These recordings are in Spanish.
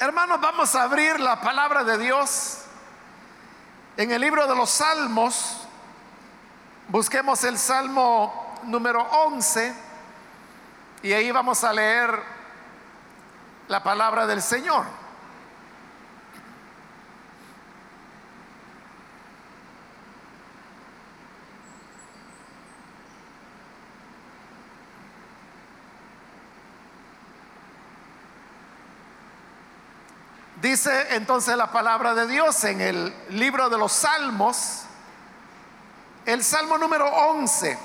Hermanos, vamos a abrir la palabra de Dios en el libro de los Salmos. Busquemos el Salmo número 11 y ahí vamos a leer la palabra del Señor. Dice entonces la palabra de Dios en el libro de los Salmos, el Salmo número 11.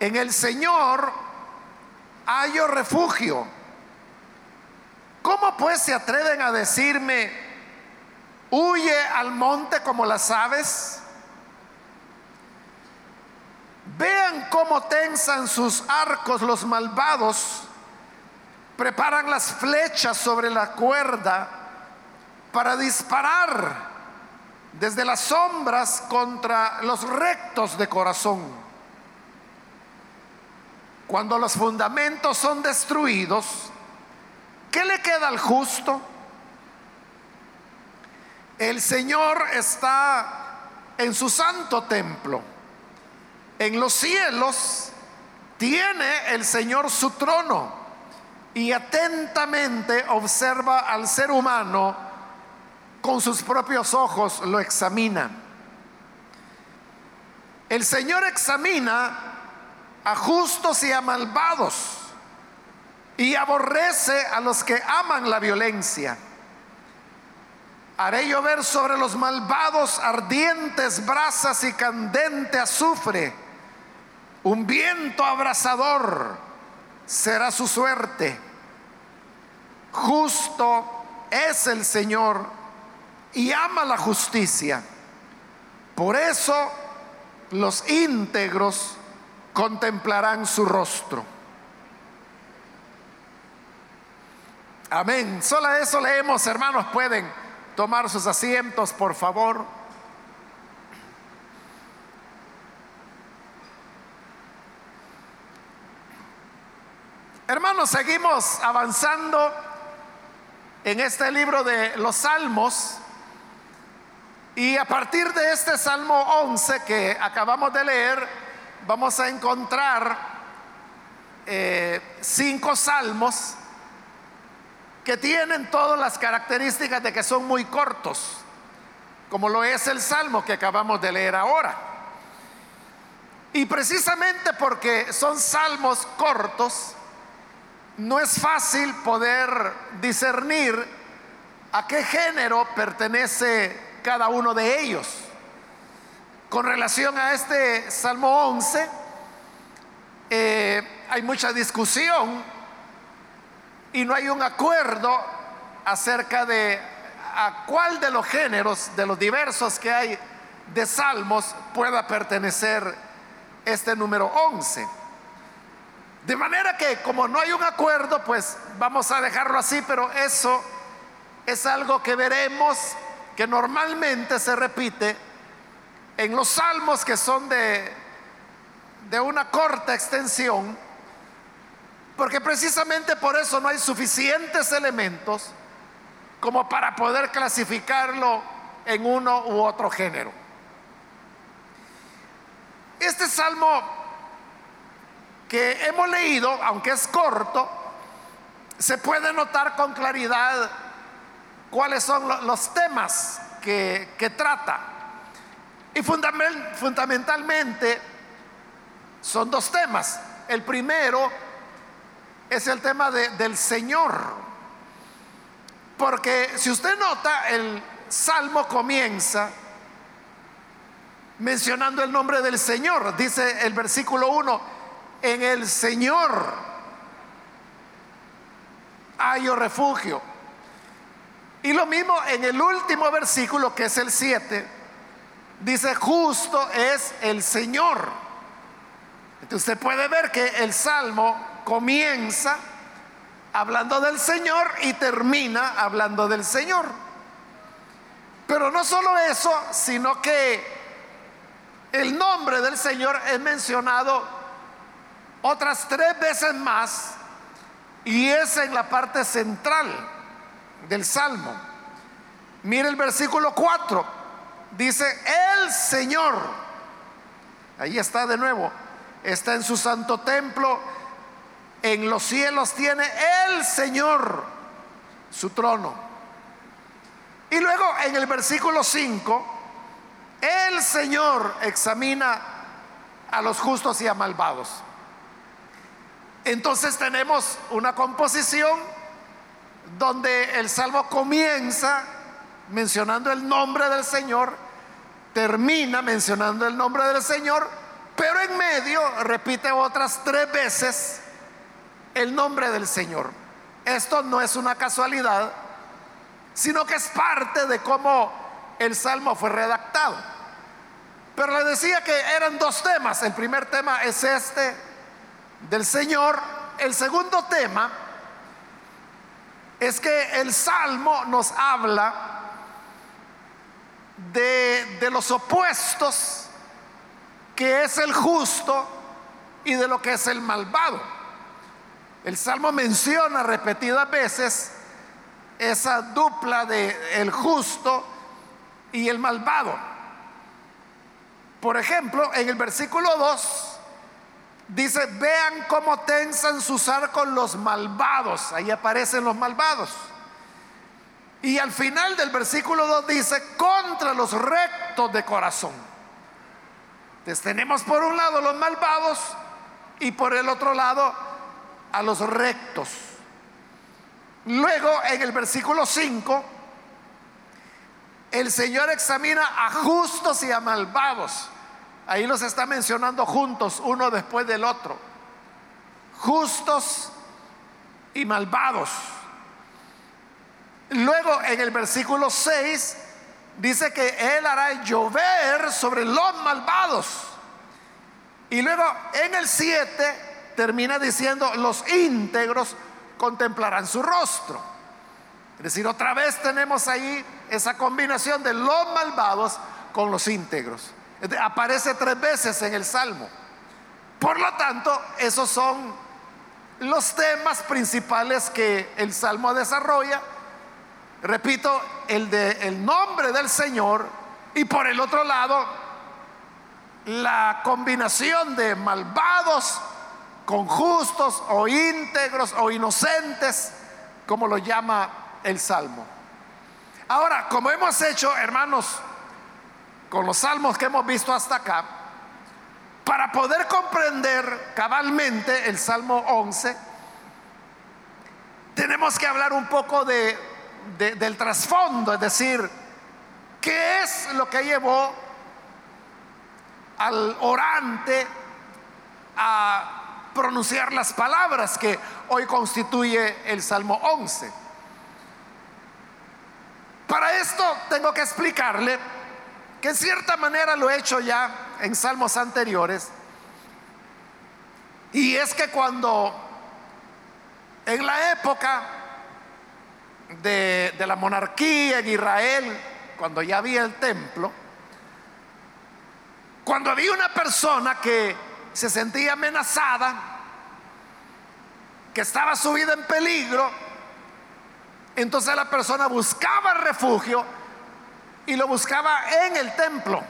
En el Señor hallo refugio. ¿Cómo pues se atreven a decirme, huye al monte como las aves? Vean cómo tensan sus arcos los malvados preparan las flechas sobre la cuerda para disparar desde las sombras contra los rectos de corazón. Cuando los fundamentos son destruidos, ¿qué le queda al justo? El Señor está en su santo templo. En los cielos tiene el Señor su trono y atentamente observa al ser humano, con sus propios ojos lo examina. El Señor examina a justos y a malvados y aborrece a los que aman la violencia. Haré llover sobre los malvados ardientes brasas y candente azufre, un viento abrasador será su suerte. Justo es el Señor y ama la justicia. Por eso los íntegros contemplarán su rostro. Amén. Solo eso leemos, hermanos. Pueden tomar sus asientos, por favor. Hermanos, seguimos avanzando en este libro de los Salmos. Y a partir de este Salmo 11 que acabamos de leer, vamos a encontrar eh, cinco salmos que tienen todas las características de que son muy cortos, como lo es el Salmo que acabamos de leer ahora. Y precisamente porque son salmos cortos, no es fácil poder discernir a qué género pertenece cada uno de ellos. Con relación a este Salmo 11, eh, hay mucha discusión y no hay un acuerdo acerca de a cuál de los géneros, de los diversos que hay de salmos, pueda pertenecer este número 11. De manera que como no hay un acuerdo, pues vamos a dejarlo así, pero eso es algo que veremos que normalmente se repite en los salmos que son de, de una corta extensión, porque precisamente por eso no hay suficientes elementos como para poder clasificarlo en uno u otro género. Este salmo que hemos leído, aunque es corto, se puede notar con claridad cuáles son los temas que, trata. Y fundamentalmente son dos temas. El primero es el tema del Señor. Porque si usted nota, el Salmo comienza mencionando el nombre del Señor. Dice el versículo 1, en el Señor hay refugio. Y lo mismo en el último versículo, que es el 7, dice, justo es el Señor. Entonces usted puede ver que el Salmo comienza hablando del Señor y termina hablando del Señor. Pero no solo eso, sino que el nombre del Señor es mencionado otras tres veces más y es en la parte central del Salmo. Mire el versículo 4, dice, el Señor, ahí está de nuevo, está en su santo templo, en los cielos tiene el Señor su trono. Y luego en el versículo 5, el Señor examina a los justos y a malvados. Entonces tenemos una composición donde el salmo comienza mencionando el nombre del Señor, termina mencionando el nombre del Señor, pero en medio repite otras tres veces el nombre del Señor. Esto no es una casualidad, sino que es parte de cómo el salmo fue redactado. Pero le decía que eran dos temas. El primer tema es este del Señor. El segundo tema es que el salmo nos habla de, de los opuestos que es el justo y de lo que es el malvado. El salmo menciona repetidas veces esa dupla de el justo y el malvado. Por ejemplo, en el versículo 2 dice, vean cómo tensan sus arcos los malvados. Ahí aparecen los malvados. Y al final del versículo 2 dice, contra los rectos de corazón. Entonces tenemos por un lado los malvados y por el otro lado a los rectos. Luego en el versículo 5, el Señor examina a justos y a malvados. Ahí los está mencionando juntos, uno después del otro. Justos y malvados. Luego en el versículo 6 dice que Él hará llover sobre los malvados. Y luego en el 7 termina diciendo, los íntegros contemplarán su rostro. Es decir, otra vez tenemos ahí esa combinación de los malvados con los íntegros. Aparece tres veces en el Salmo. Por lo tanto, esos son los temas principales que el Salmo desarrolla. Repito, el de el nombre del Señor y por el otro lado la combinación de malvados con justos o íntegros o inocentes, como lo llama el Salmo. Ahora, como hemos hecho, hermanos, con los salmos que hemos visto hasta acá, para poder comprender cabalmente el Salmo 11, tenemos que hablar un poco de, del trasfondo, es decir, ¿qué es lo que llevó al orante a pronunciar las palabras que hoy constituye el Salmo 11? Para esto tengo que explicarle que en cierta manera lo he hecho ya en salmos anteriores, y es que cuando en la época de, de la monarquía en Israel, cuando ya había el templo, cuando había una persona que se sentía amenazada, que estaba su vida en peligro, entonces la persona buscaba refugio y lo buscaba en el templo.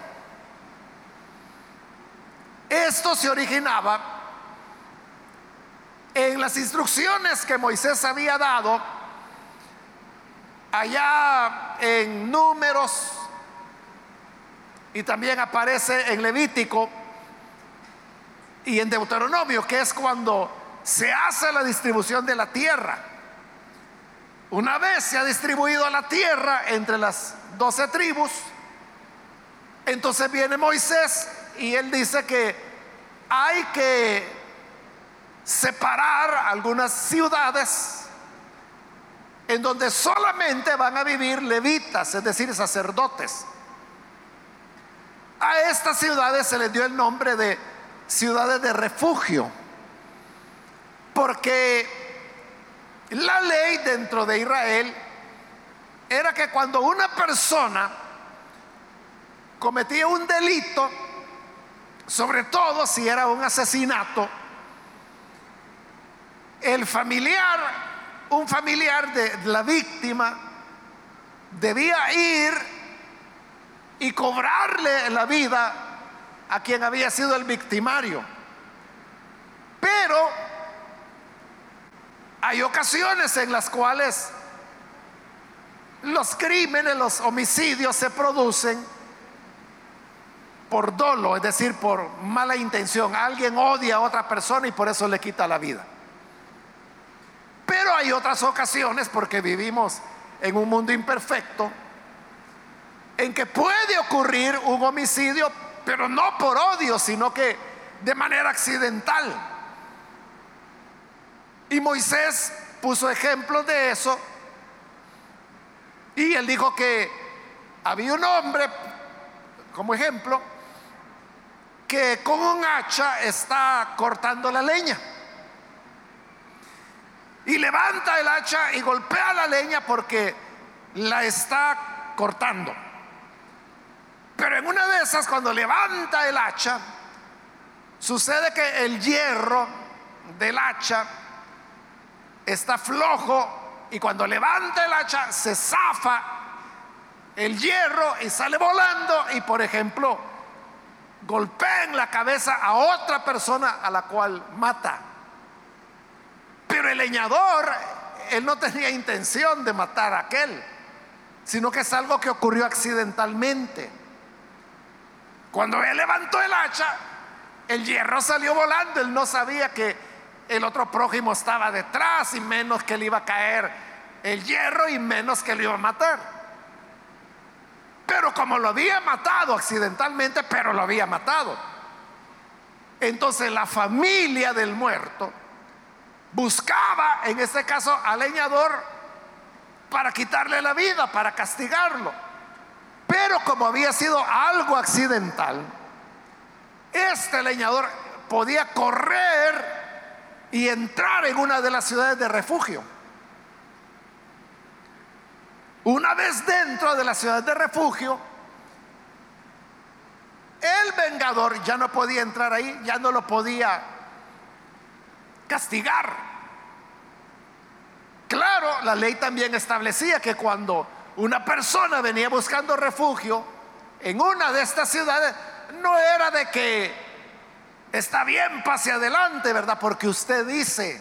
Esto se originaba en las instrucciones que Moisés había dado allá en números y también aparece en Levítico y en Deuteronomio, que es cuando se hace la distribución de la tierra. Una vez se ha distribuido la tierra entre las doce tribus, entonces viene Moisés y él dice que hay que separar algunas ciudades en donde solamente van a vivir levitas, es decir, sacerdotes. A estas ciudades se les dio el nombre de ciudades de refugio, porque la ley dentro de Israel era que cuando una persona cometía un delito, sobre todo si era un asesinato, el familiar, un familiar de la víctima, debía ir y cobrarle la vida a quien había sido el victimario. Pero hay ocasiones en las cuales los crímenes, los homicidios se producen por dolo, es decir, por mala intención. Alguien odia a otra persona y por eso le quita la vida. Pero hay otras ocasiones, porque vivimos en un mundo imperfecto, en que puede ocurrir un homicidio, pero no por odio, sino que de manera accidental. Y Moisés puso ejemplos de eso. Y él dijo que había un hombre, como ejemplo, que con un hacha está cortando la leña. Y levanta el hacha y golpea la leña porque la está cortando. Pero en una de esas, cuando levanta el hacha, sucede que el hierro del hacha está flojo y cuando levanta el hacha se zafa el hierro y sale volando y por ejemplo golpea en la cabeza a otra persona a la cual mata. Pero el leñador, él no tenía intención de matar a aquel, sino que es algo que ocurrió accidentalmente. Cuando él levantó el hacha, el hierro salió volando, él no sabía que el otro prójimo estaba detrás y menos que le iba a caer el hierro y menos que le iba a matar. Pero como lo había matado accidentalmente, pero lo había matado. Entonces la familia del muerto buscaba, en este caso, al leñador para quitarle la vida, para castigarlo. Pero como había sido algo accidental, este leñador podía correr y entrar en una de las ciudades de refugio. Una vez dentro de la ciudad de refugio, el vengador ya no podía entrar ahí, ya no lo podía castigar. Claro, la ley también establecía que cuando una persona venía buscando refugio en una de estas ciudades, no era de que Está bien, pase adelante, ¿verdad? Porque usted dice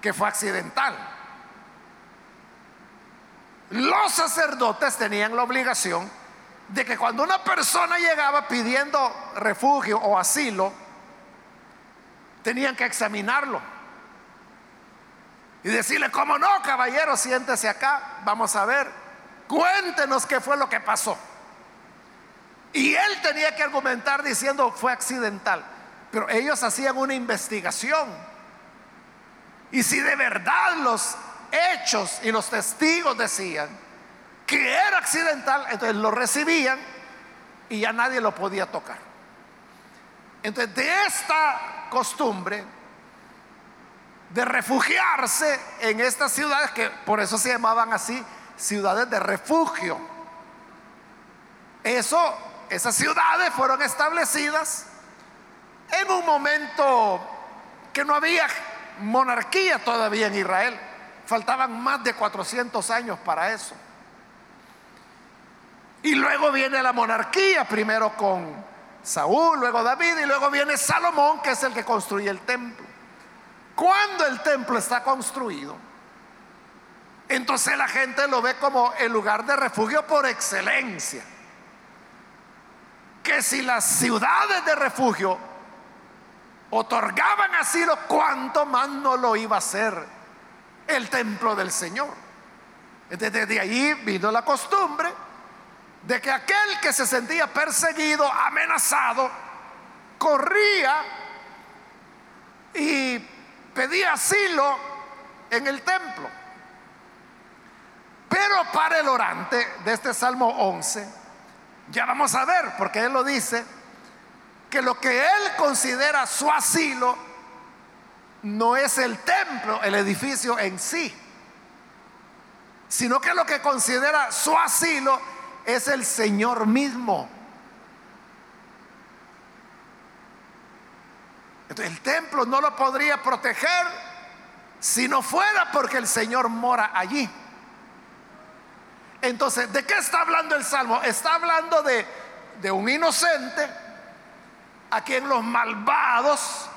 que fue accidental. Los sacerdotes tenían la obligación de que cuando una persona llegaba pidiendo refugio o asilo, tenían que examinarlo y decirle, ¿cómo no, caballero? Siéntese acá, vamos a ver, cuéntenos qué fue lo que pasó. Y él tenía que argumentar diciendo, fue accidental. Pero ellos hacían una investigación. Y si de verdad los hechos y los testigos decían que era accidental, entonces lo recibían y ya nadie lo podía tocar. Entonces de esta costumbre de refugiarse en estas ciudades, que por eso se llamaban así, ciudades de refugio, eso, esas ciudades fueron establecidas en un momento que no había monarquía todavía en Israel. Faltaban más de 400 años para eso. Y luego viene la monarquía, primero con Saúl, luego David y luego viene Salomón, que es el que construye el templo. Cuando el templo está construido, entonces la gente lo ve como el lugar de refugio por excelencia. Que si las ciudades de refugio otorgaban asilo, cuanto más no lo iba a hacer el templo del Señor. Desde ahí vino la costumbre de que aquel que se sentía perseguido, amenazado, corría y pedía asilo en el templo. Pero para el orante de este Salmo 11, ya vamos a ver, porque él lo dice, que lo que él considera su asilo no es el templo, el edificio en sí, sino que lo que considera su asilo es el Señor mismo. El templo no lo podría proteger si no fuera porque el Señor mora allí. Entonces, ¿de qué está hablando el Salmo? Está hablando de, un inocente a quien los malvados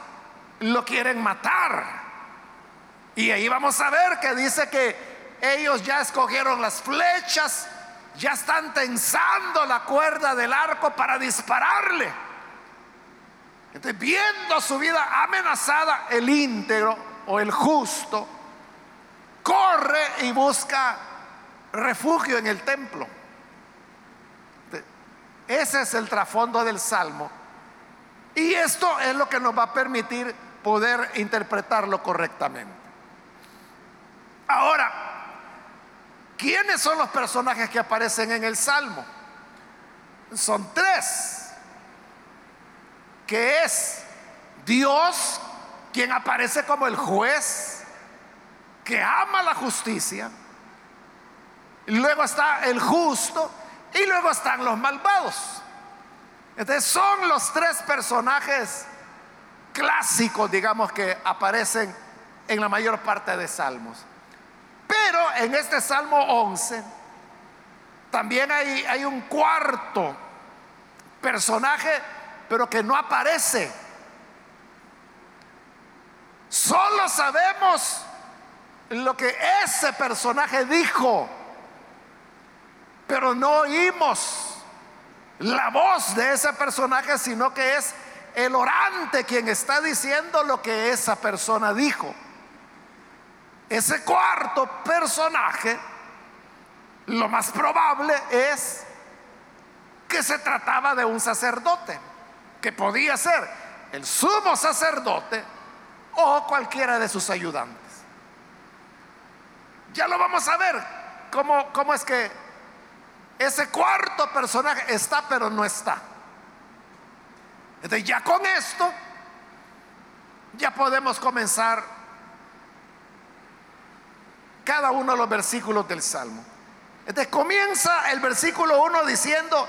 lo quieren matar. Y ahí vamos a ver que dice que ellos ya escogieron las flechas, ya están tensando la cuerda del arco para dispararle. Entonces, viendo su vida amenazada, el íntegro o el justo corre y busca refugio en el templo. Ese es el trasfondo del salmo. Y esto es lo que nos va a permitir poder interpretarlo correctamente. Ahora, ¿quiénes son los personajes que aparecen en el salmo? Son tres, que es Dios quien aparece como el juez que ama la justicia, luego está el justo y luego están los malvados. Entonces son los tres personajes clásicos, digamos, que aparecen en la mayor parte de salmos. Pero en este Salmo 11 también hay, hay un cuarto personaje, pero que no aparece. Solo sabemos lo que ese personaje dijo, pero no oímos la voz de ese personaje, sino que es el orante quien está diciendo lo que esa persona dijo. Ese cuarto personaje, lo más probable es que se trataba de un sacerdote, que podía ser el sumo sacerdote o cualquiera de sus ayudantes. Ya lo vamos a ver, cómo, cómo es que ese cuarto personaje está pero no está. Entonces ya con esto, ya podemos comenzar cada uno de los versículos del Salmo. Entonces comienza el versículo 1 diciendo,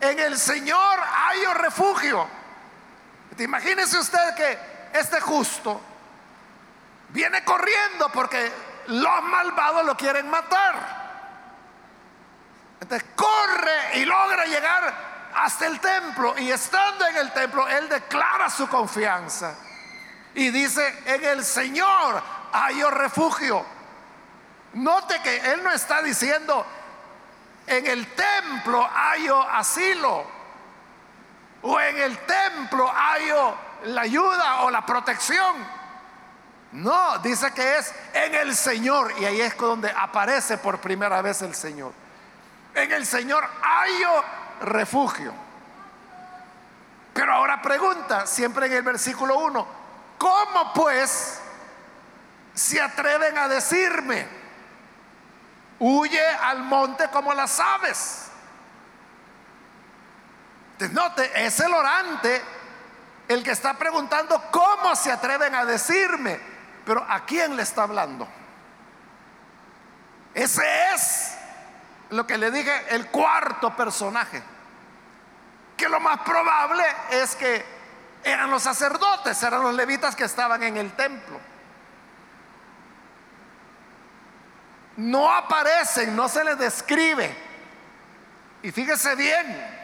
en el Señor hay refugio. Imagínese usted que este justo viene corriendo porque los malvados lo quieren matar. Entonces corre y logra llegar hasta el templo y estando en el templo, él declara su confianza y dice, en el Señor hay refugio. Note que él no está diciendo, en el templo hay asilo o en el templo hay la ayuda o la protección. No, dice que es en el Señor y ahí es donde aparece por primera vez el Señor. En el Señor hay refugio. Pero ahora pregunta, siempre en el versículo 1, ¿cómo pues se atreven a decirme, huye al monte como las aves? Note, es el orante el que está preguntando cómo se atreven a decirme, pero ¿a quién le está hablando? Ese es lo que le dije, el cuarto personaje. Que lo más probable es que eran los sacerdotes, eran los levitas que estaban en el templo. No aparecen, no se les describe. Y fíjese bien,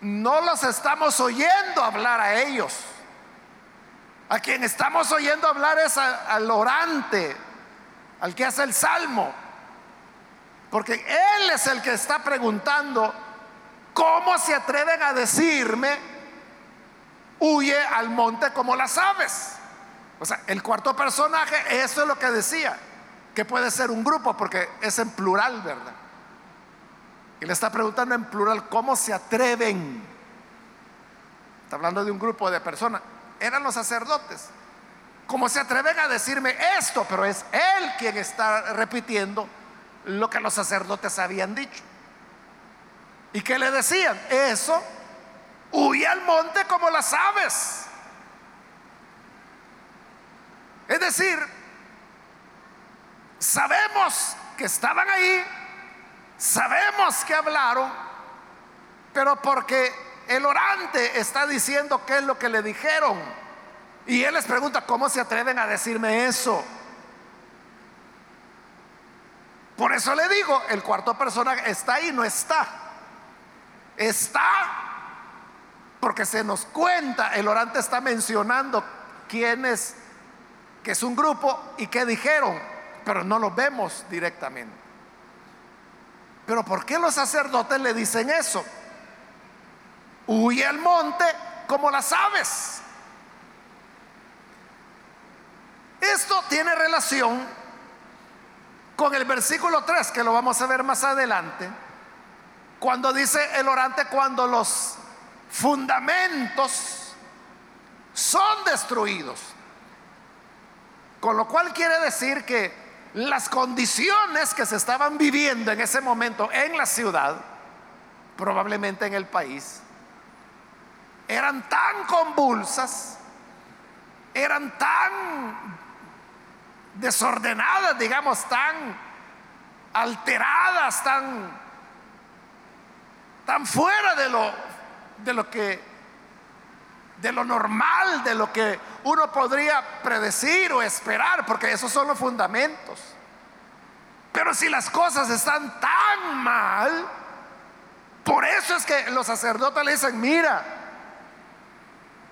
no los estamos oyendo hablar a ellos. A quien estamos oyendo hablar es al orante, al que hace el salmo. Porque Él es el que está preguntando, ¿cómo se atreven a decirme, huye al monte como las aves? O sea, el cuarto personaje, eso es lo que decía, que puede ser un grupo, porque es en plural, ¿verdad? Y le está preguntando en plural, ¿cómo se atreven? Está hablando de un grupo de personas. Eran los sacerdotes. ¿Cómo se atreven a decirme esto? Pero es Él quien está repitiendo lo que los sacerdotes habían dicho. ¿Y qué le decían? Eso, huye al monte como las aves. Es decir, sabemos que estaban ahí, sabemos que hablaron, pero porque el orante está diciendo qué es lo que le dijeron Y él les pregunta, ¿cómo se atreven a decirme eso? Por eso le digo, el cuarto personaje está ahí, no está. Está porque se nos cuenta, el orante está mencionando quién es, que es un grupo y qué dijeron, pero no lo vemos directamente. Pero ¿por qué los sacerdotes le dicen eso? Huye al monte como las aves. Esto tiene relación con el versículo 3, que lo vamos a ver más adelante, cuando dice el orante, cuando los fundamentos son destruidos. Con lo cual quiere decir que las condiciones que se estaban viviendo en ese momento en la ciudad, probablemente en el país, eran tan convulsas, eran tan desordenadas, digamos, tan alteradas, tan, tan fuera de lo, de lo que, de lo normal, de lo que uno podría predecir o esperar, porque esos son los fundamentos. Pero si las cosas están tan mal, por eso es que los sacerdotes le dicen, mira,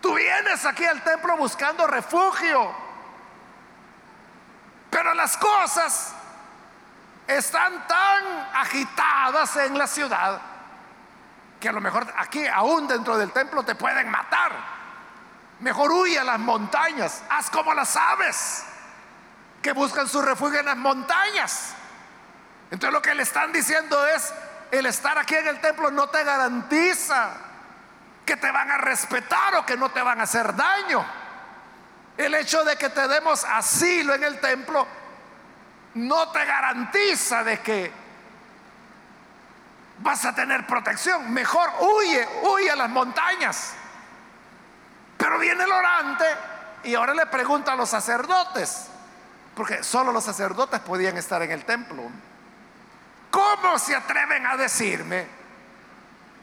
tú vienes aquí al templo buscando refugio pero las cosas están tan agitadas en la ciudad que a lo mejor aquí, aún dentro del templo, te pueden matar. Mejor huye a las montañas, haz como las aves que buscan su refugio en las montañas. Entonces lo que le están diciendo es, el estar aquí en el templo no te garantiza que te van a respetar o que no te van a hacer daño. El hecho de que te demos asilo en el templo no te garantiza de que vas a tener protección. Mejor huye, huye a las montañas. Pero viene el orante y ahora le pregunta a los sacerdotes, porque solo los sacerdotes podían estar en el templo. ¿Cómo se atreven a decirme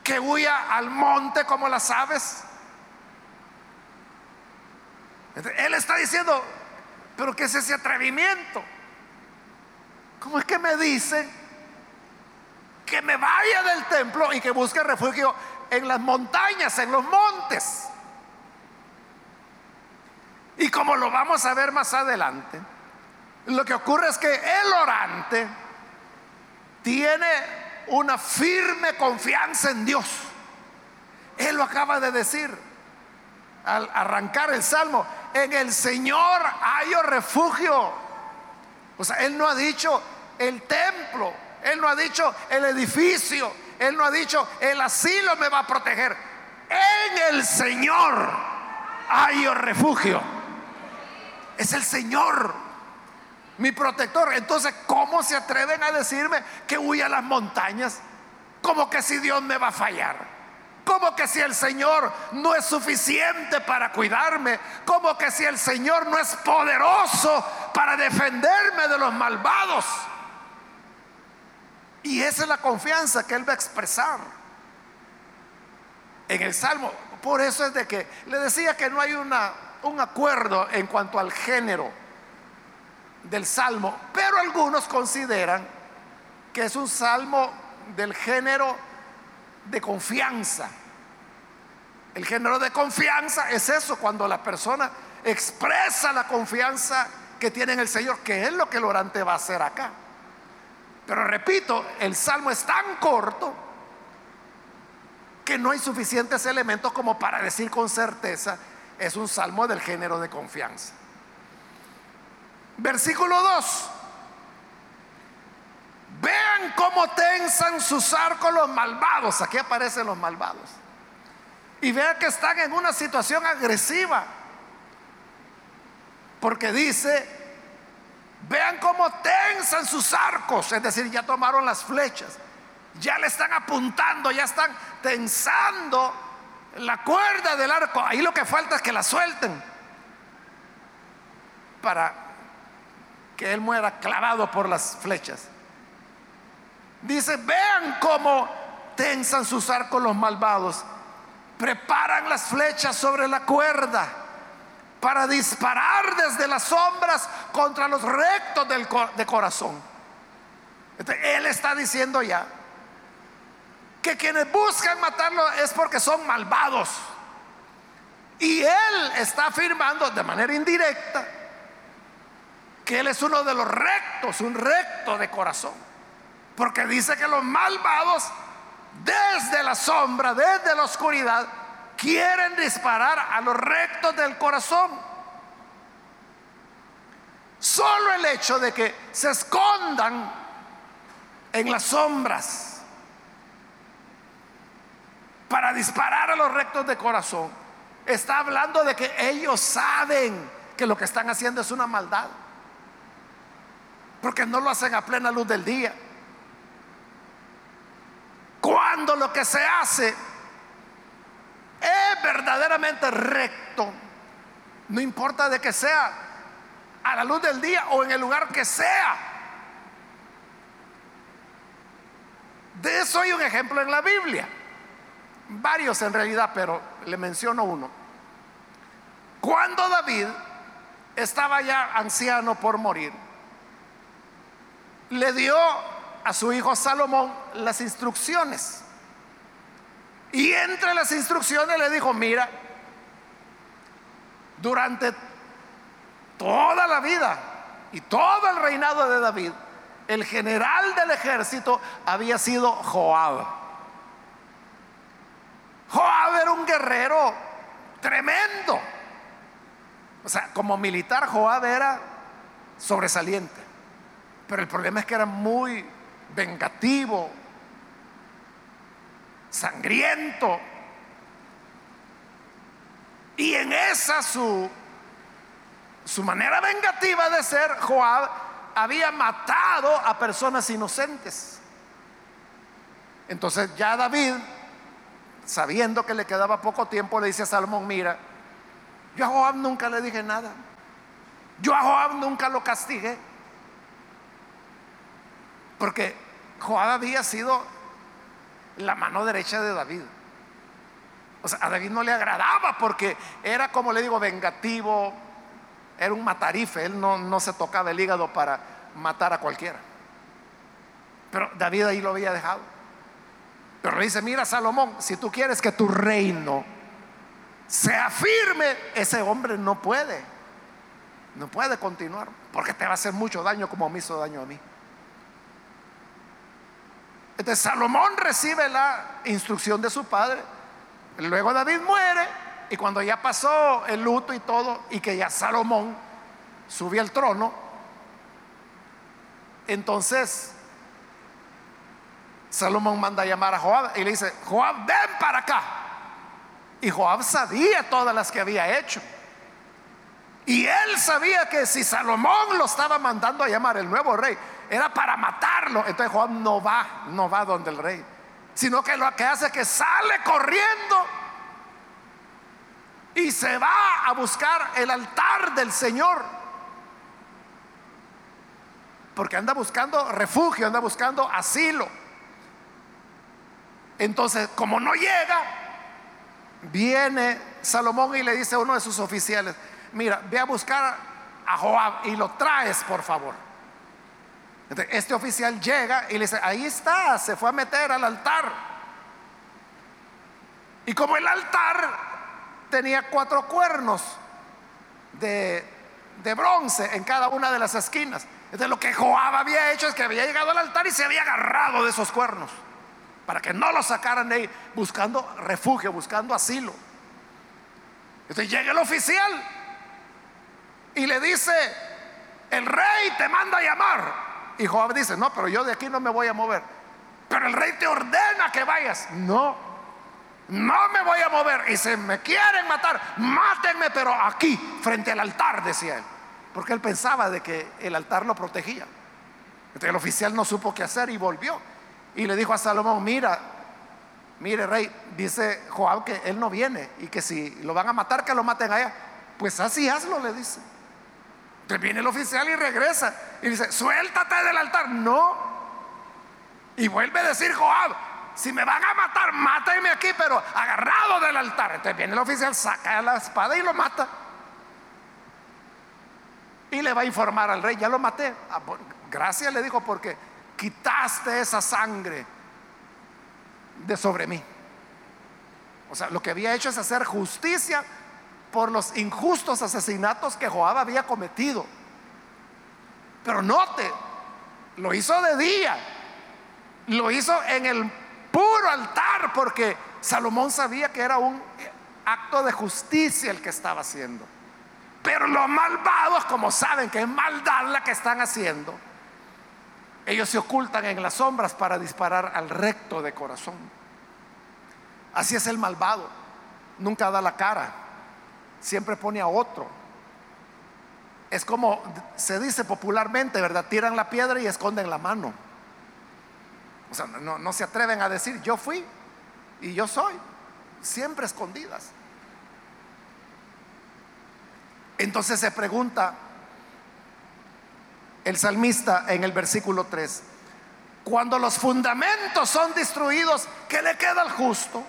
que huya al monte como las aves? Él está diciendo, pero ¿qué es ese atrevimiento? ¿Cómo es que me dice que me vaya del templo y que busque refugio en las montañas, en los montes? Y como lo vamos a ver más adelante, lo que ocurre es que el orante tiene una firme confianza en Dios. Él lo acaba de decir al arrancar el salmo en el Señor hay refugio. O sea, Él no ha dicho el templo, Él no ha dicho el edificio, Él no ha dicho el asilo me va a proteger. En el Señor hay refugio. Es el Señor, mi protector. Entonces, ¿cómo se atreven a decirme que huya a las montañas? Como que si Dios me va a fallar. Como que si el Señor no es suficiente para cuidarme? como que si el Señor no es poderoso para defenderme de los malvados? Y esa es la confianza que Él va a expresar en el Salmo. Por eso es de que le decía que no hay una, un acuerdo en cuanto al género del Salmo, pero algunos consideran que es un Salmo del género de confianza. El género de confianza es eso, cuando la persona expresa la confianza que tiene en el Señor, que es lo que el orante va a hacer acá. Pero repito, el salmo es tan corto que no hay suficientes elementos como para decir con certeza es un salmo del género de confianza. Versículo 2. Vean cómo tensan sus arcos los malvados. Aquí aparecen los malvados. Y vean que están en una situación agresiva. Porque dice, vean cómo tensan sus arcos. Es decir, ya tomaron las flechas. Ya le están apuntando, ya están tensando la cuerda del arco. Ahí lo que falta es que la suelten. Para que él muera clavado por las flechas. Dice, vean cómo tensan sus arcos los malvados. Preparan las flechas sobre la cuerda para disparar desde las sombras contra los rectos del, de corazón. él está diciendo ya que quienes buscan matarlo es porque son malvados. Y él está afirmando de manera indirecta que él es uno de los rectos, un recto de corazón. Porque dice que los malvados desde la sombra, desde la oscuridad, quieren disparar a los rectos del corazón. Solo el hecho de que se escondan en las sombras para disparar a los rectos de corazón está hablando de que ellos saben que lo que están haciendo es una maldad. Porque no lo hacen a plena luz del día. Cuando lo que se hace es verdaderamente recto, no importa de que sea a la luz del día o en el lugar que sea. De eso hay un ejemplo en la Biblia. Varios en realidad, pero le menciono uno. Cuando David estaba ya anciano por morir, le dio a su hijo Salomón las instrucciones. Y entre las instrucciones le dijo, mira, durante toda la vida y todo el reinado de David, el general del ejército había sido Joab. Joab era un guerrero tremendo. O sea, como militar Joab era sobresaliente. Pero el problema es que era muy vengativo, sangriento. Y en esa su, su manera vengativa de ser, Joab había matado a personas inocentes. Entonces ya David, sabiendo que le quedaba poco tiempo, le dice a Salomón, mira, yo a Joab nunca le dije nada. Yo a Joab nunca lo castigué. Porque Joab había sido la mano derecha de David. O sea, a David no le agradaba porque era, como le digo, vengativo, era un matarife, él no, no se tocaba el hígado para matar a cualquiera. Pero David ahí lo había dejado. Pero dice, mira Salomón, si tú quieres que tu reino sea firme, ese hombre no puede, no puede continuar, porque te va a hacer mucho daño como me hizo daño a mí. Entonces Salomón recibe la instrucción de su padre. Luego David muere y cuando ya pasó el luto y todo y que ya Salomón sube al trono, entonces Salomón manda a llamar a Joab y le dice, Joab, ven para acá. Y Joab sabía todas las que había hecho. Y él sabía que si Salomón lo estaba mandando a llamar el nuevo rey, era para matarlo. Entonces Joab no va, no va donde el rey, sino que lo que hace es que sale corriendo y se va a buscar el altar del Señor. Porque anda buscando refugio, anda buscando asilo. Entonces, como no llega, viene Salomón y le dice a uno de sus oficiales, mira, ve a buscar a Joab y lo traes, por favor este oficial llega y le dice, ahí está, se fue a meter al altar. Y como el altar tenía cuatro cuernos de, de bronce en cada una de las esquinas. Entonces lo que Joab había hecho es que había llegado al altar y se había agarrado de esos cuernos para que no lo sacaran de ahí, buscando refugio, buscando asilo. Entonces llega el oficial y le dice, el rey te manda a llamar. Y Joab dice, no, pero yo de aquí no me voy a mover. Pero el rey te ordena que vayas. No, no me voy a mover. Y si me quieren matar, mátenme, pero aquí, frente al altar, decía él. Porque él pensaba de que el altar lo protegía. Entonces el oficial no supo qué hacer y volvió. Y le dijo a Salomón, mira, mire rey, dice Joab que él no viene y que si lo van a matar, que lo maten allá. Pues así hazlo, le dice. Entonces viene el oficial y regresa y dice, suéltate del altar. No. Y vuelve a decir Joab, si me van a matar, mátenme aquí, pero agarrado del altar. Entonces viene el oficial, saca la espada y lo mata. Y le va a informar al rey, ya lo maté. Ah, gracias le dijo porque quitaste esa sangre de sobre mí. O sea, lo que había hecho es hacer justicia por los injustos asesinatos que Joab había cometido. Pero note, lo hizo de día, lo hizo en el puro altar, porque Salomón sabía que era un acto de justicia el que estaba haciendo. Pero los malvados, como saben que es maldad la que están haciendo, ellos se ocultan en las sombras para disparar al recto de corazón. Así es el malvado. Nunca da la cara. Siempre pone a otro. Es como se dice popularmente, ¿verdad? Tiran la piedra y esconden la mano. O sea, no, no se atreven a decir, yo fui y yo soy. Siempre escondidas. Entonces se pregunta, el salmista en el versículo 3. Cuando los fundamentos son destruidos, ¿qué le queda al justo?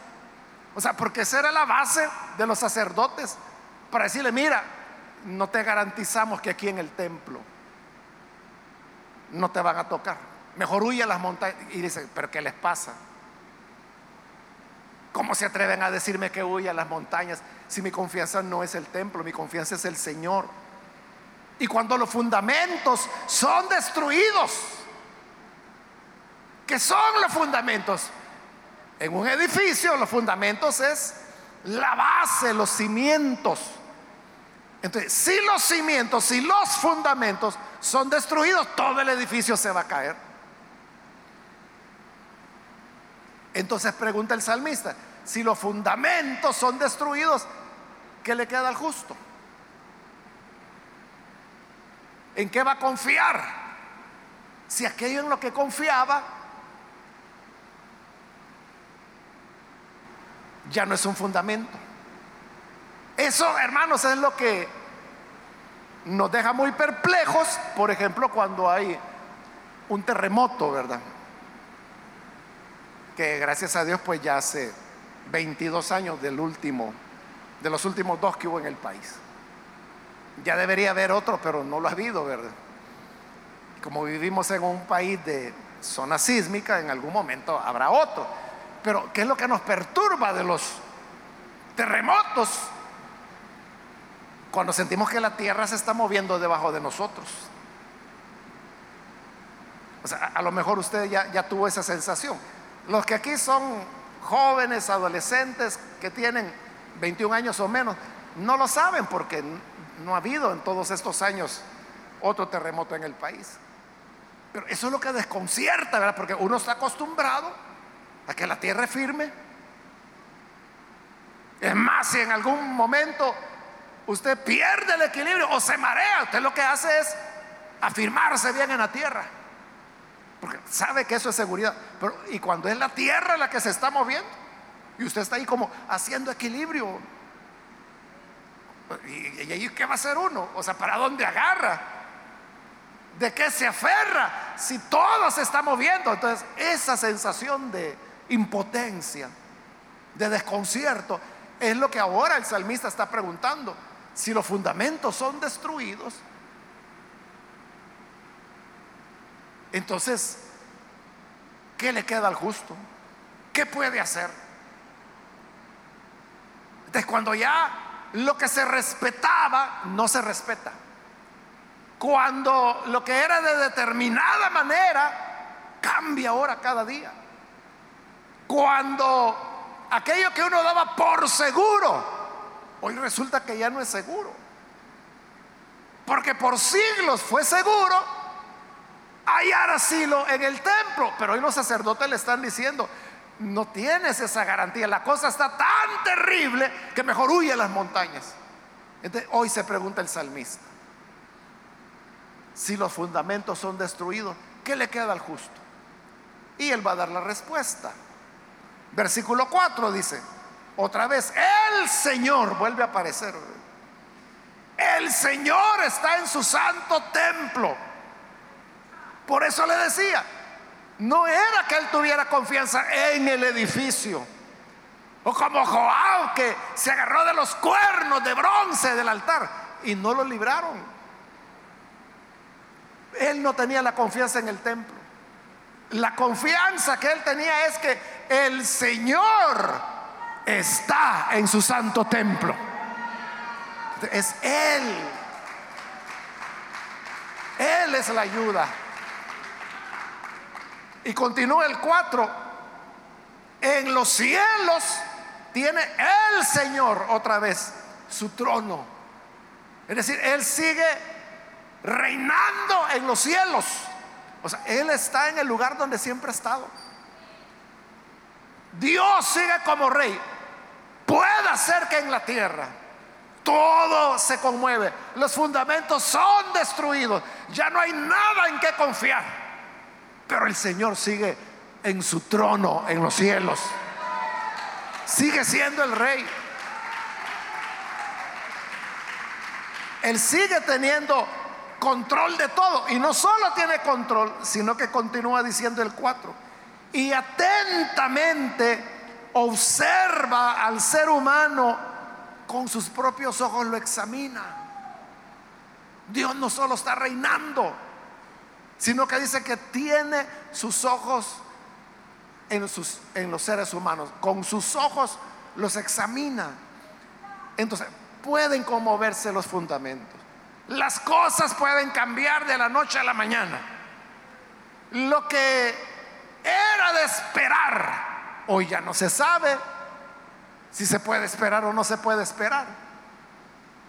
O sea, porque esa era la base de los sacerdotes para decirle, mira, no te garantizamos que aquí en el templo no te van a tocar. Mejor huye a las montañas. Y dice, pero ¿qué les pasa? ¿Cómo se atreven a decirme que huye a las montañas si mi confianza no es el templo, mi confianza es el Señor? Y cuando los fundamentos son destruidos, ¿qué son los fundamentos? En un edificio los fundamentos es la base, los cimientos. Entonces, si los cimientos, si los fundamentos son destruidos, todo el edificio se va a caer. Entonces pregunta el salmista, si los fundamentos son destruidos, ¿qué le queda al justo? ¿En qué va a confiar? Si aquello en lo que confiaba ya no es un fundamento. Eso, hermanos, es lo que nos deja muy perplejos, por ejemplo, cuando hay un terremoto, ¿verdad? Que gracias a Dios, pues ya hace 22 años del último, de los últimos dos que hubo en el país. Ya debería haber otro, pero no lo ha habido, ¿verdad? Como vivimos en un país de zona sísmica, en algún momento habrá otro. Pero ¿qué es lo que nos perturba de los terremotos? Cuando sentimos que la tierra se está moviendo debajo de nosotros. O sea, a lo mejor usted ya, ya tuvo esa sensación. Los que aquí son jóvenes, adolescentes, que tienen 21 años o menos, no lo saben porque no ha habido en todos estos años otro terremoto en el país. Pero eso es lo que desconcierta, ¿verdad? Porque uno está acostumbrado a que la tierra es firme. Es más, si en algún momento usted pierde el equilibrio o se marea, usted lo que hace es afirmarse bien en la tierra. Porque sabe que eso es seguridad. Pero, y cuando es la tierra la que se está moviendo, y usted está ahí como haciendo equilibrio, ¿Y, ahí qué va a hacer uno? O sea, ¿para dónde agarra? ¿De qué se aferra? Si todo se está moviendo. Entonces, esa sensación de impotencia, de desconcierto, es lo que ahora el salmista está preguntando. Si los fundamentos son destruidos, entonces, ¿qué le queda al justo? ¿Qué puede hacer? Entonces, cuando ya lo que se respetaba no se respeta. Cuando lo que era de determinada manera cambia ahora cada día. Cuando aquello que uno daba por seguro, hoy resulta que ya no es seguro. Porque por siglos fue seguro hallar asilo en el templo. Pero hoy los sacerdotes le están diciendo, no tienes esa garantía. La cosa está tan terrible que mejor huye a las montañas. Entonces, hoy se pregunta el salmista, si los fundamentos son destruidos, ¿qué le queda al justo? Y él va a dar la respuesta. Versículo 4 dice, otra vez, el Señor vuelve a aparecer. El Señor está en su santo templo. Por eso le decía, no era que él tuviera confianza en el edificio. O como Joao que se agarró de los cuernos de bronce del altar y no lo libraron. Él no tenía la confianza en el templo. La confianza que él tenía es que el Señor está en su santo templo. Es Él. Él es la ayuda. Y continúa el 4. En los cielos tiene el Señor otra vez su trono. Es decir, Él sigue reinando en los cielos. O sea, Él está en el lugar donde siempre ha estado. Dios sigue como rey. Puede ser que en la tierra todo se conmueve. Los fundamentos son destruidos. Ya no hay nada en que confiar. Pero el Señor sigue en su trono en los cielos. Sigue siendo el rey. Él sigue teniendo control de todo. Y no solo tiene control, sino que continúa diciendo el 4. Y atentamente observa al ser humano con sus propios ojos, lo examina. Dios no solo está reinando, sino que dice que tiene sus ojos en, sus, en los seres humanos. Con sus ojos los examina. Entonces, pueden conmoverse los fundamentos. Las cosas pueden cambiar de la noche a la mañana. Lo que era de esperar, hoy ya no se sabe si se puede esperar o no se puede esperar.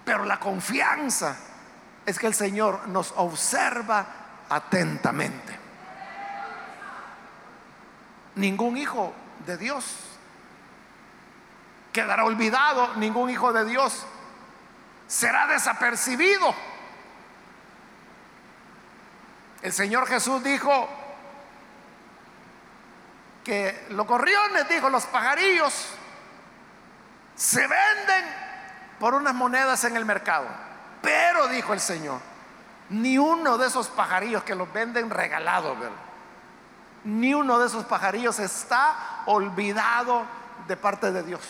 Pero la confianza es que el Señor nos observa atentamente. Ningún hijo de Dios quedará olvidado, ningún hijo de Dios será desapercibido. El Señor Jesús dijo que los gorriones, dijo, los pajarillos, se venden por unas monedas en el mercado. Pero, dijo el Señor, ni uno de esos pajarillos que los venden regalados, ni uno de esos pajarillos está olvidado de parte de Dios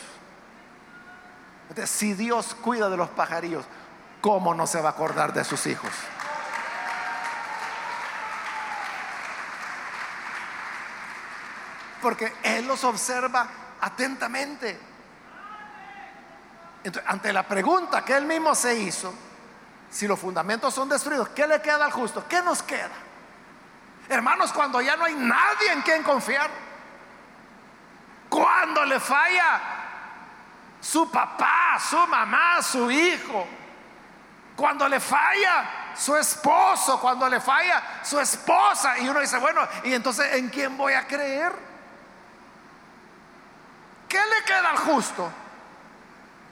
si Dios cuida de los pajarillos, ¿cómo no se va a acordar de sus hijos? Porque Él los observa atentamente. Ante la pregunta que Él mismo se hizo, si los fundamentos son destruidos, ¿qué le queda al justo? ¿Qué nos queda? Hermanos, cuando ya no hay nadie en quien confiar, cuando le falla su papá, su mamá, su hijo. Cuando le falla su esposo, cuando le falla su esposa. Y uno dice, bueno, ¿y entonces en quién voy a creer? ¿Qué le queda al justo?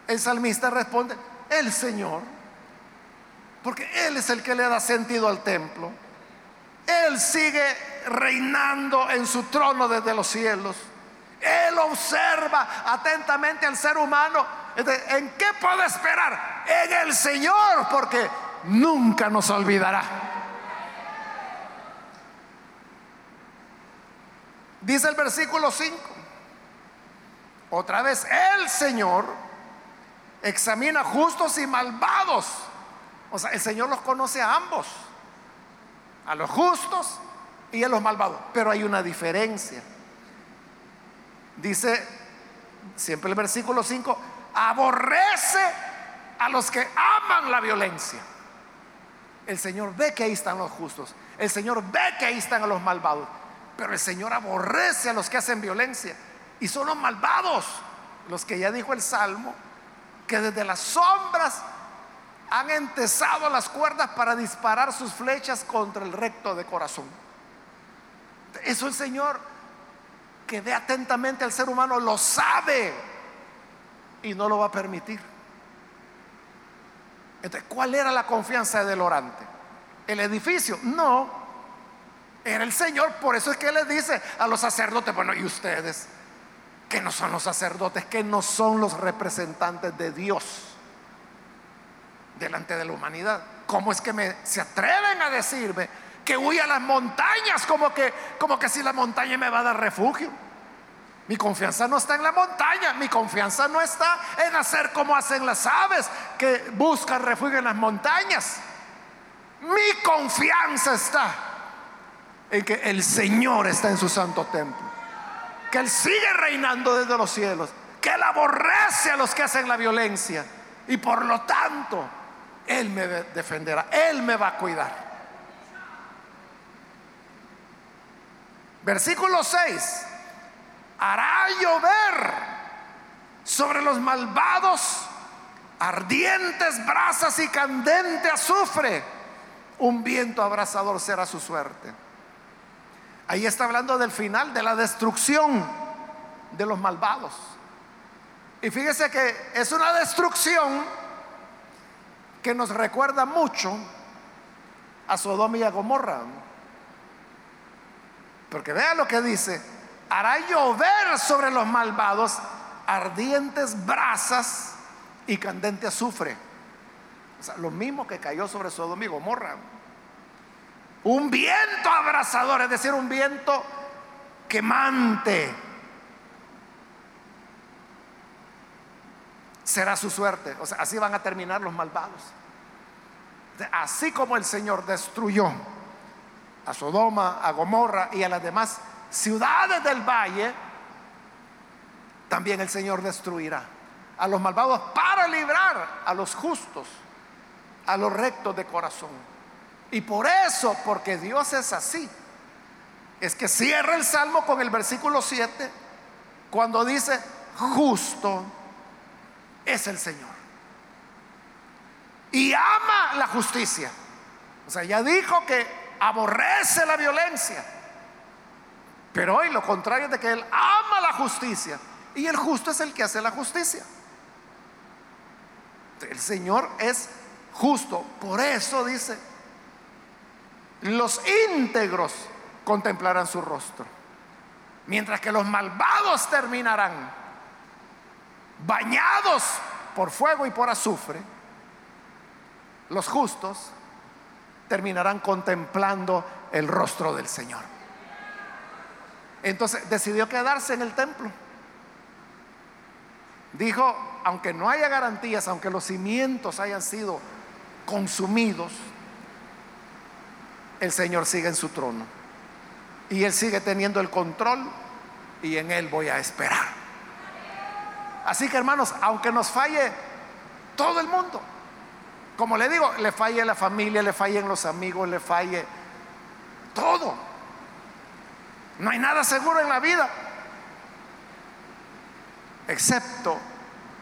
El salmista responde, el Señor. Porque Él es el que le da sentido al templo. Él sigue reinando en su trono desde los cielos. Él observa atentamente al ser humano. ¿En qué puede esperar? En el Señor, porque nunca nos olvidará. Dice el versículo 5. Otra vez, el Señor examina justos y malvados. O sea, el Señor los conoce a ambos. A los justos y a los malvados. Pero hay una diferencia. Dice siempre el versículo 5, aborrece a los que aman la violencia. El Señor ve que ahí están los justos. El Señor ve que ahí están los malvados. Pero el Señor aborrece a los que hacen violencia. Y son los malvados, los que ya dijo el Salmo, que desde las sombras han entesado las cuerdas para disparar sus flechas contra el recto de corazón. Eso el Señor que ve atentamente al ser humano lo sabe y no lo va a permitir. Entonces, ¿cuál era la confianza del orante? ¿El edificio? No, era el Señor. Por eso es que le dice a los sacerdotes, bueno, ¿y ustedes? Que no son los sacerdotes, que no son los representantes de Dios delante de la humanidad. ¿Cómo es que me, se atreven a decirme que huya a las montañas, como que, como que si la montaña me va a dar refugio. Mi confianza no está en la montaña, mi confianza no está en hacer como hacen las aves que buscan refugio en las montañas. Mi confianza está en que el Señor está en su santo templo, que Él sigue reinando desde los cielos, que Él aborrece a los que hacen la violencia y por lo tanto Él me defenderá, Él me va a cuidar. Versículo 6, hará llover sobre los malvados ardientes brasas y candente azufre. Un viento abrasador será su suerte. Ahí está hablando del final, de la destrucción de los malvados. Y fíjese que es una destrucción que nos recuerda mucho a Sodoma y a Gomorra. Porque vea lo que dice, hará llover sobre los malvados ardientes brasas y candente azufre. O sea, lo mismo que cayó sobre Sodoma y Gomorra. Un viento abrasador, es decir, un viento quemante. Será su suerte. O sea, así van a terminar los malvados. Así como el Señor destruyó a Sodoma, a Gomorra y a las demás ciudades del valle, también el Señor destruirá a los malvados para librar a los justos, a los rectos de corazón. Y por eso, porque Dios es así, es que cierra el salmo con el versículo 7 cuando dice, justo es el Señor. Y ama la justicia. O sea, ya dijo que aborrece la violencia. Pero hoy lo contrario es de que Él ama la justicia. Y el justo es el que hace la justicia. El Señor es justo. Por eso dice, los íntegros contemplarán su rostro. Mientras que los malvados terminarán bañados por fuego y por azufre, los justos terminarán contemplando el rostro del Señor. Entonces decidió quedarse en el templo. Dijo, aunque no haya garantías, aunque los cimientos hayan sido consumidos, el Señor sigue en su trono. Y Él sigue teniendo el control y en Él voy a esperar. Así que hermanos, aunque nos falle todo el mundo, como le digo, le falle la familia, le fallen los amigos, le falle todo. No hay nada seguro en la vida, excepto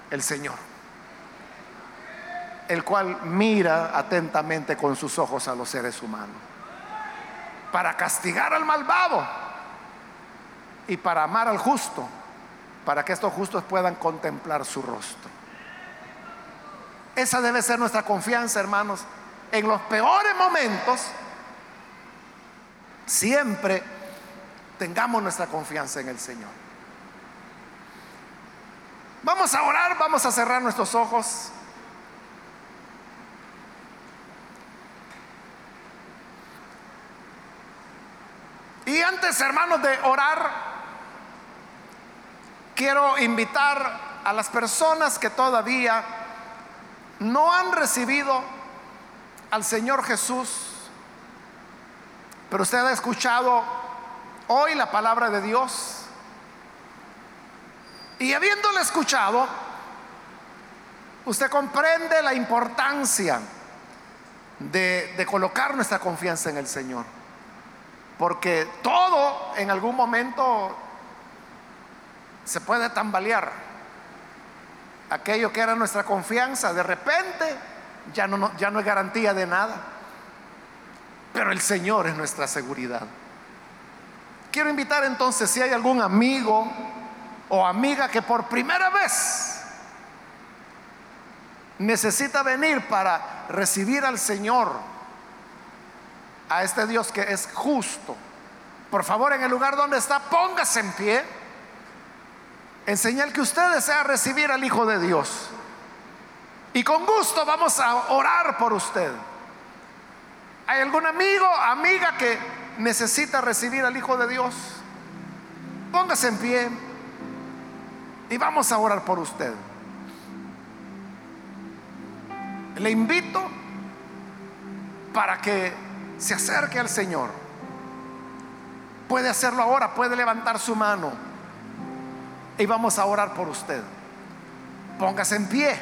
el Señor, el cual mira atentamente con sus ojos a los seres humanos, para castigar al malvado y para amar al justo, para que estos justos puedan contemplar su rostro. Esa debe ser nuestra confianza, hermanos. En los peores momentos, siempre tengamos nuestra confianza en el Señor. Vamos a orar, vamos a cerrar nuestros ojos. Y hermanos, de orar, quiero invitar a las personas que todavía no han recibido al Señor Jesús, pero usted ha escuchado hoy la palabra de Dios. Y habiéndole escuchado, usted comprende la importancia de colocar nuestra confianza en el Señor, porque todo en algún momento se puede tambalear aquello que era nuestra confianza, de repente ya no, ya no es garantía de nada. Pero el Señor es nuestra seguridad. Quiero invitar entonces si hay algún amigo o amiga que por primera vez necesita venir para recibir al Señor, a este Dios que es justo. Por favor, en el lugar donde está, póngase en pie en señal que usted desea recibir al Hijo de Dios. Y con gusto vamos a orar por usted. ¿Hay algún amigo, amiga que necesita recibir al Hijo de Dios? Póngase en pie y vamos a orar por usted. Le invito para que se acerque al Señor. Puede hacerlo ahora, puede levantar su mano y vamos a orar por usted. Póngase en pie.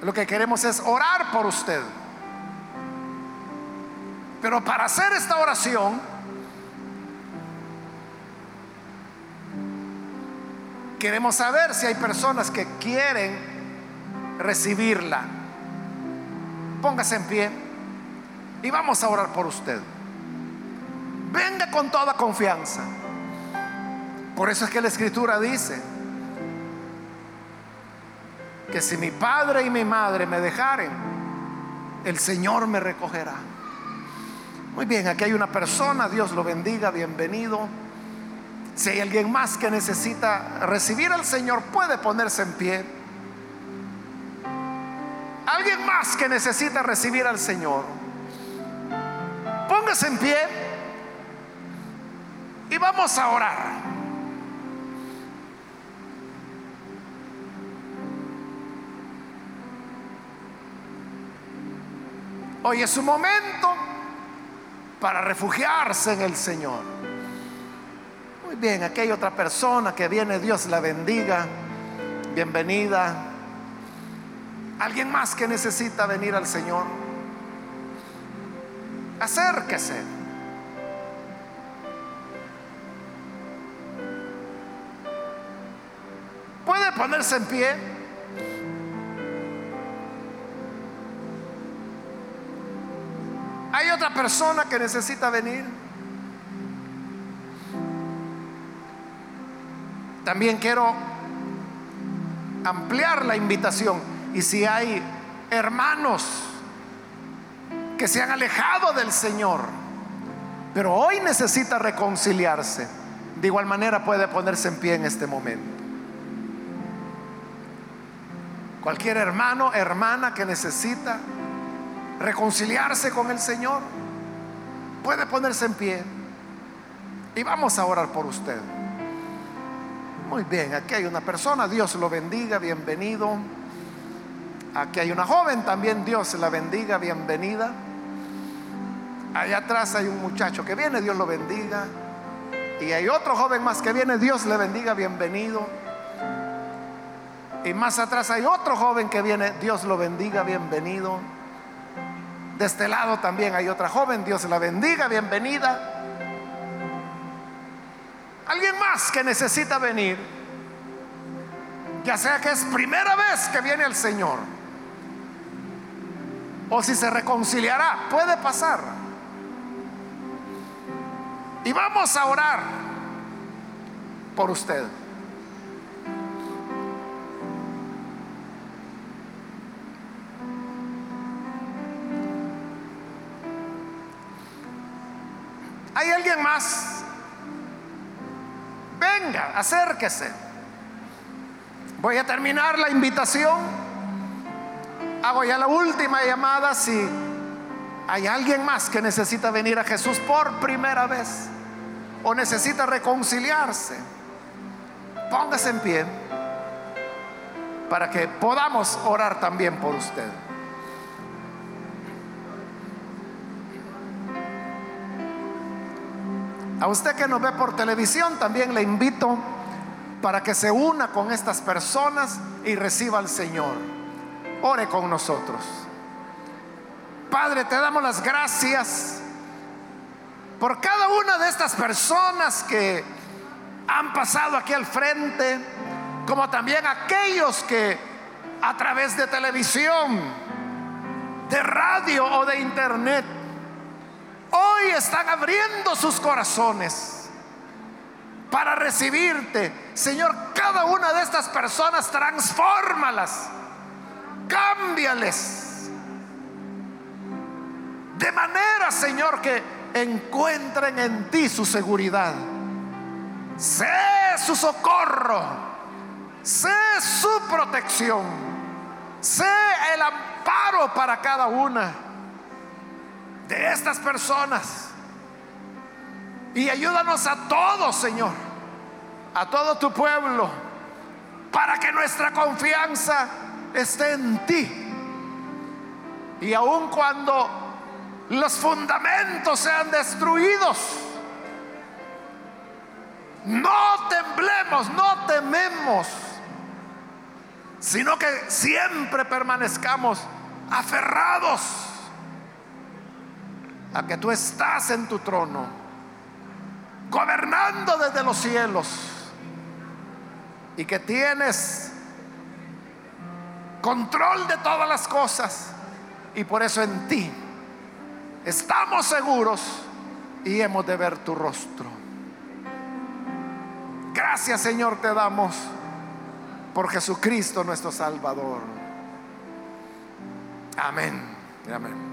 Lo que queremos es orar por usted. Pero para hacer esta oración, queremos saber si hay personas que quieren recibirla. Póngase en pie y vamos a orar por usted. Venga con toda confianza. Por eso es que la escritura dice que si mi padre y mi madre me dejaren, el Señor me recogerá. Muy bien, aquí hay una persona, Dios lo bendiga, bienvenido. Si hay alguien más que necesita recibir al Señor, puede ponerse en pie. Alguien más que necesita recibir al Señor, póngase en pie y vamos a orar. Hoy es su momento para refugiarse en el Señor. Muy bien, aquí hay otra persona que viene, Dios la bendiga. Bienvenida. ¿Alguien más que necesita venir al Señor? Acérquese. Puede ponerse en pie. ¿Hay otra persona que necesita venir? También quiero ampliar la invitación. Y si hay hermanos que se han alejado del Señor, pero hoy necesita reconciliarse, de igual manera puede ponerse en pie en este momento. Cualquier hermano, hermana que necesita reconciliarse con el Señor, puede ponerse en pie. Y vamos a orar por usted. Muy bien, aquí hay una persona, Dios lo bendiga, bienvenido. Aquí hay una joven también, Dios la bendiga, bienvenida. Allá atrás hay un muchacho que viene, Dios lo bendiga. Y hay otro joven más que viene, Dios le bendiga, bienvenido. Y más atrás hay otro joven que viene, Dios lo bendiga, bienvenido. De este lado también hay otra joven, Dios la bendiga, bienvenida. Alguien más que necesita venir, ya sea que es primera vez que viene el Señor, o si se reconciliará, puede pasar. Y vamos a orar por usted. ¿Hay alguien más? Venga, acérquese. Voy a terminar la invitación. Hago ya la última llamada si hay alguien más que necesita venir a Jesús por primera vez o necesita reconciliarse. Póngase en pie para que podamos orar también por usted. A usted que nos ve por televisión, también le invito para que se una con estas personas y reciba al Señor. Ore con nosotros. Padre, te damos las gracias por cada una de estas personas que han pasado aquí al frente, como también aquellos que a través de televisión, de radio o de internet hoy están abriendo sus corazones para recibirte. Señor, cada una de estas personas transfórmalas, cámbiales. De manera, Señor, que encuentren en ti su seguridad. Sé su socorro. Sé su protección. Sé el amparo para cada una de estas personas. Y ayúdanos a todos, Señor, a todo tu pueblo, para que nuestra confianza esté en ti. Y aun cuando los fundamentos sean destruidos, no temblemos, no tememos, sino que siempre permanezcamos aferrados a que tú estás en tu trono, gobernando desde los cielos y que tienes control de todas las cosas y por eso en ti estamos seguros y hemos de ver tu rostro. Gracias Señor te damos por Jesucristo nuestro Salvador. Amén. Amén.